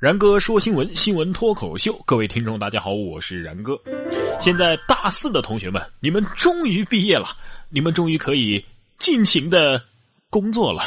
然哥说新闻，新闻脱口秀，各位听众大家好，我是然哥。现在大四的同学们，你们终于毕业了，你们终于可以尽情的工作了。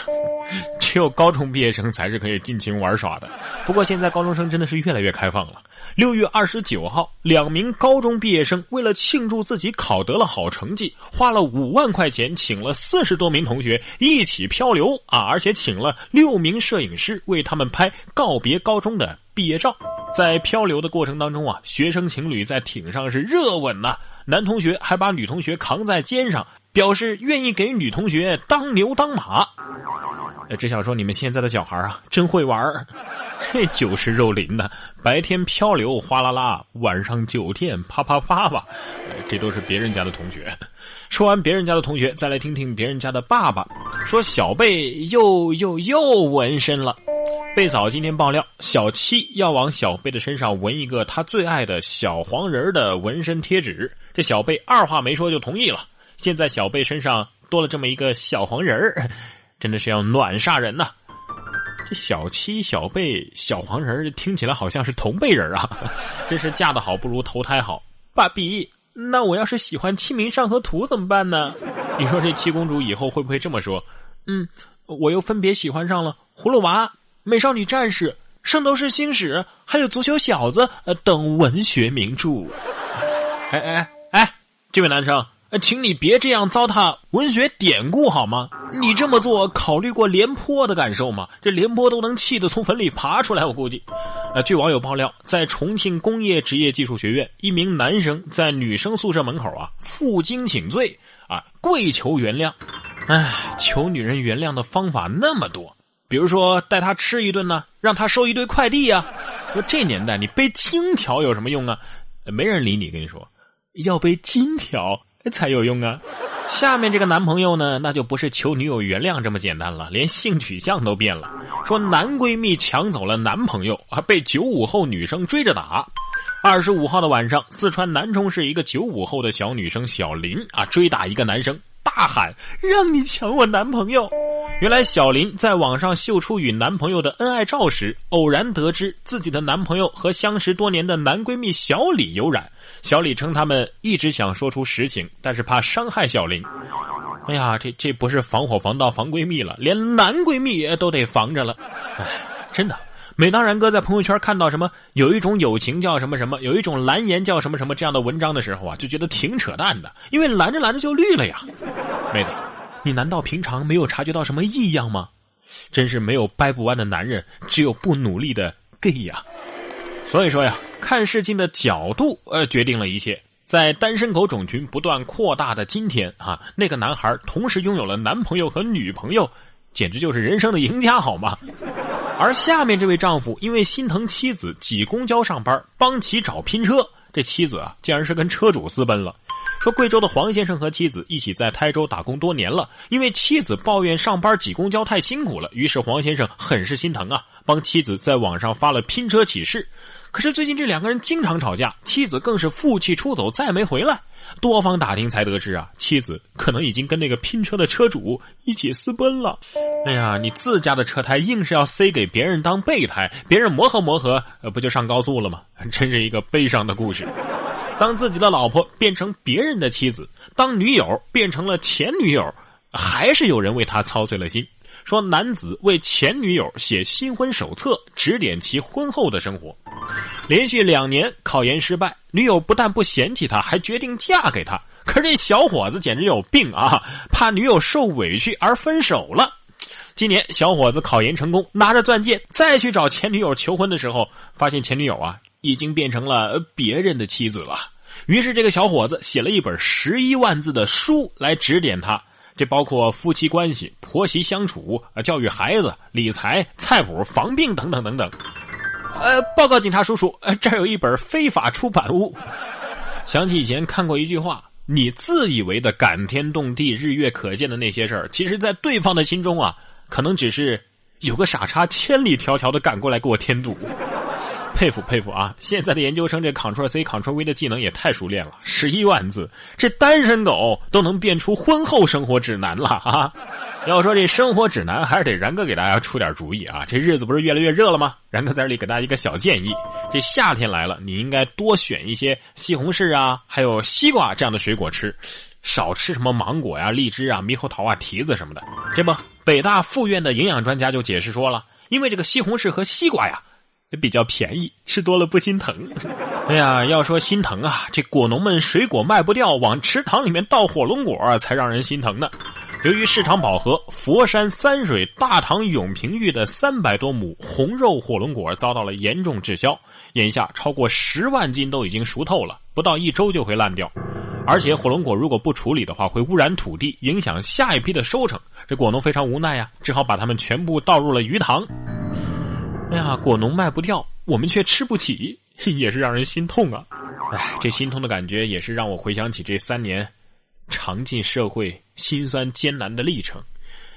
只有高中毕业生才是可以尽情玩耍的。不过现在高中生真的是越来越开放了。六月二十九号，两名高中毕业生为了庆祝自己考得了好成绩，花了五万块钱请了四十多名同学一起漂流啊！而且请了六名摄影师为他们拍告别高中的毕业照。在漂流的过程当中啊，学生情侣在艇上是热吻呐，男同学还把女同学扛在肩上，表示愿意给女同学当牛当马。只想说你们现在的小孩啊，真会玩这酒是肉林的，白天漂流哗啦啦，晚上酒店啪啪啪吧，这都是别人家的同学。说完别人家的同学，再来听听别人家的爸爸。说小贝又又又纹身了。贝嫂今天爆料，小七要往小贝的身上纹一个他最爱的小黄人的纹身贴纸。这小贝二话没说就同意了。现在小贝身上多了这么一个小黄人儿。真的是要暖煞人呐！这小七、小贝、小黄人听起来好像是同辈人啊！真是嫁得好不如投胎好。爸比，那我要是喜欢《清明上河图》怎么办呢？你说这七公主以后会不会这么说？嗯，我又分别喜欢上了《葫芦娃》《美少女战士》《圣斗士星矢》还有《足球小子》呃等文学名著。哎哎哎，这位男生。请你别这样糟蹋文学典故好吗？你这么做考虑过廉颇的感受吗？这廉颇都能气得从坟里爬出来，我估计。呃，据网友爆料，在重庆工业职业技术学院，一名男生在女生宿舍门口啊负荆请罪啊跪求原谅。唉，求女人原谅的方法那么多，比如说带她吃一顿呢，让她收一堆快递呀。说这年代你背金条有什么用啊？没人理你，跟你说要背金条。才有用啊！下面这个男朋友呢，那就不是求女友原谅这么简单了，连性取向都变了。说男闺蜜抢走了男朋友，还被九五后女生追着打。二十五号的晚上，四川南充市一个九五后的小女生小林啊，追打一个男生，大喊：“让你抢我男朋友！”原来小林在网上秀出与男朋友的恩爱照时，偶然得知自己的男朋友和相识多年的男闺蜜小李有染。小李称他们一直想说出实情，但是怕伤害小林。哎呀，这这不是防火防盗防闺蜜了，连男闺蜜也都得防着了。哎，真的，每当然哥在朋友圈看到什么有一种友情叫什么什么，有一种蓝颜叫什么什么这样的文章的时候啊，就觉得挺扯淡的，因为蓝着蓝着就绿了呀，妹子。你难道平常没有察觉到什么异样吗？真是没有掰不弯的男人，只有不努力的 gay 呀！所以说呀，看事情的角度，呃，决定了一切。在单身狗种群不断扩大的今天啊，那个男孩同时拥有了男朋友和女朋友，简直就是人生的赢家，好吗？而下面这位丈夫因为心疼妻子挤公交上班，帮其找拼车，这妻子啊，竟然是跟车主私奔了。说贵州的黄先生和妻子一起在台州打工多年了，因为妻子抱怨上班挤公交太辛苦了，于是黄先生很是心疼啊，帮妻子在网上发了拼车启事。可是最近这两个人经常吵架，妻子更是负气出走，再没回来。多方打听才得知啊，妻子可能已经跟那个拼车的车主一起私奔了。哎呀，你自家的车胎硬是要塞给别人当备胎，别人磨合磨合，呃，不就上高速了吗？真是一个悲伤的故事。当自己的老婆变成别人的妻子，当女友变成了前女友，还是有人为他操碎了心。说男子为前女友写新婚手册，指点其婚后的生活。连续两年考研失败，女友不但不嫌弃他，还决定嫁给他。可这小伙子简直有病啊！怕女友受委屈而分手了。今年小伙子考研成功，拿着钻戒再去找前女友求婚的时候，发现前女友啊。已经变成了别人的妻子了，于是这个小伙子写了一本十一万字的书来指点他，这包括夫妻关系、婆媳相处、教育孩子、理财、菜谱、防病等等等等。呃，报告警察叔叔，呃这有一本非法出版物。想起以前看过一句话：你自以为的感天动地、日月可见的那些事儿，其实在对方的心中啊，可能只是有个傻叉千里迢迢的赶过来给我添堵。佩服佩服啊！现在的研究生这 Ctrl C Ctrl V 的技能也太熟练了，十一万字，这单身狗都能变出婚后生活指南了啊！要说这生活指南，还是得然哥给大家出点主意啊！这日子不是越来越热了吗？然哥在这里给大家一个小建议：这夏天来了，你应该多选一些西红柿啊，还有西瓜这样的水果吃，少吃什么芒果呀、荔枝啊、猕猴桃啊、提子什么的。这不，北大附院的营养专家就解释说了，因为这个西红柿和西瓜呀。比较便宜，吃多了不心疼。哎呀，要说心疼啊，这果农们水果卖不掉，往池塘里面倒火龙果才让人心疼呢。由于市场饱和，佛山三水大唐永平峪的三百多亩红肉火龙果遭到了严重滞销，眼下超过十万斤都已经熟透了，不到一周就会烂掉。而且火龙果如果不处理的话，会污染土地，影响下一批的收成。这果农非常无奈呀，只好把它们全部倒入了鱼塘。哎呀，果农卖不掉，我们却吃不起，也是让人心痛啊！哎，这心痛的感觉也是让我回想起这三年尝尽社会辛酸艰难的历程。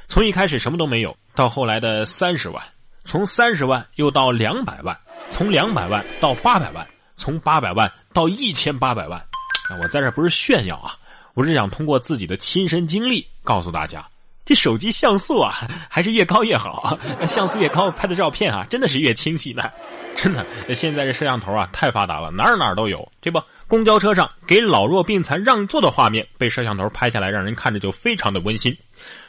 从一开始什么都没有，到后来的三十万，从三十万又到两百万，从两百万到八百万，从八百万到一千八百万。我在这不是炫耀啊，我是想通过自己的亲身经历告诉大家。这手机像素啊，还是越高越好。像素越高，拍的照片啊，真的是越清晰的。真的，现在这摄像头啊，太发达了，哪儿哪儿都有。这不，公交车上给老弱病残让座的画面被摄像头拍下来，让人看着就非常的温馨。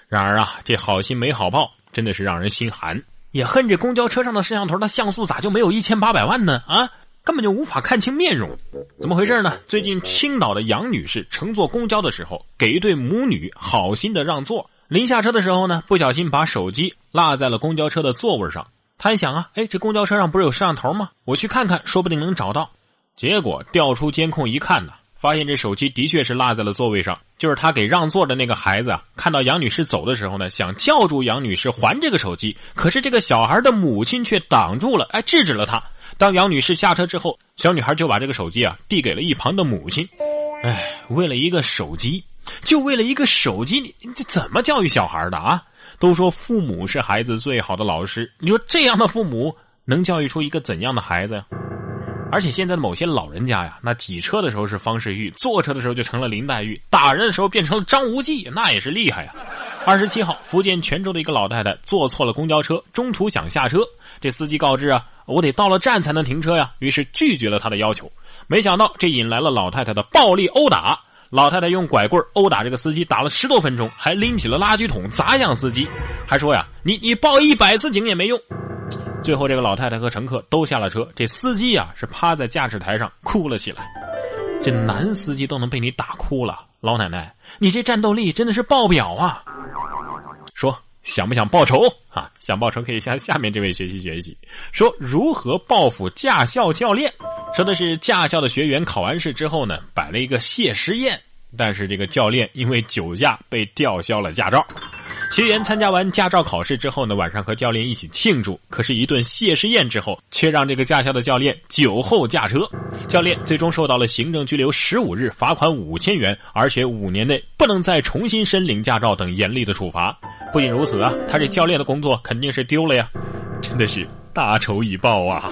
然而啊，这好心没好报，真的是让人心寒。也恨这公交车上的摄像头的像素咋就没有一千八百万呢？啊，根本就无法看清面容。怎么回事呢？最近青岛的杨女士乘坐公交的时候，给一对母女好心的让座。临下车的时候呢，不小心把手机落在了公交车的座位上。他一想啊，哎，这公交车上不是有摄像头吗？我去看看，说不定能找到。结果调出监控一看呢，发现这手机的确是落在了座位上。就是他给让座的那个孩子啊，看到杨女士走的时候呢，想叫住杨女士还这个手机，可是这个小孩的母亲却挡住了，哎，制止了他。当杨女士下车之后，小女孩就把这个手机啊递给了一旁的母亲。哎，为了一个手机。就为了一个手机，你你怎么教育小孩的啊？都说父母是孩子最好的老师，你说这样的父母能教育出一个怎样的孩子呀？而且现在的某些老人家呀，那挤车的时候是方世玉，坐车的时候就成了林黛玉，打人的时候变成了张无忌，那也是厉害呀。二十七号，福建泉州的一个老太太坐错了公交车，中途想下车，这司机告知啊，我得到了站才能停车呀，于是拒绝了他的要求，没想到这引来了老太太的暴力殴打。老太太用拐棍殴打这个司机，打了十多分钟，还拎起了垃圾桶砸向司机，还说呀：“你你报一百次警也没用。”最后，这个老太太和乘客都下了车，这司机呀是趴在驾驶台上哭了起来。这男司机都能被你打哭了，老奶奶，你这战斗力真的是爆表啊！说想不想报仇啊？想报仇可以向下面这位学习学习。说如何报复驾校教练。说的是驾校的学员考完试之后呢，摆了一个谢师宴，但是这个教练因为酒驾被吊销了驾照。学员参加完驾照考试之后呢，晚上和教练一起庆祝，可是，一顿谢师宴之后，却让这个驾校的教练酒后驾车，教练最终受到了行政拘留十五日、罚款五千元，而且五年内不能再重新申领驾照等严厉的处罚。不仅如此啊，他这教练的工作肯定是丢了呀，真的是大仇已报啊！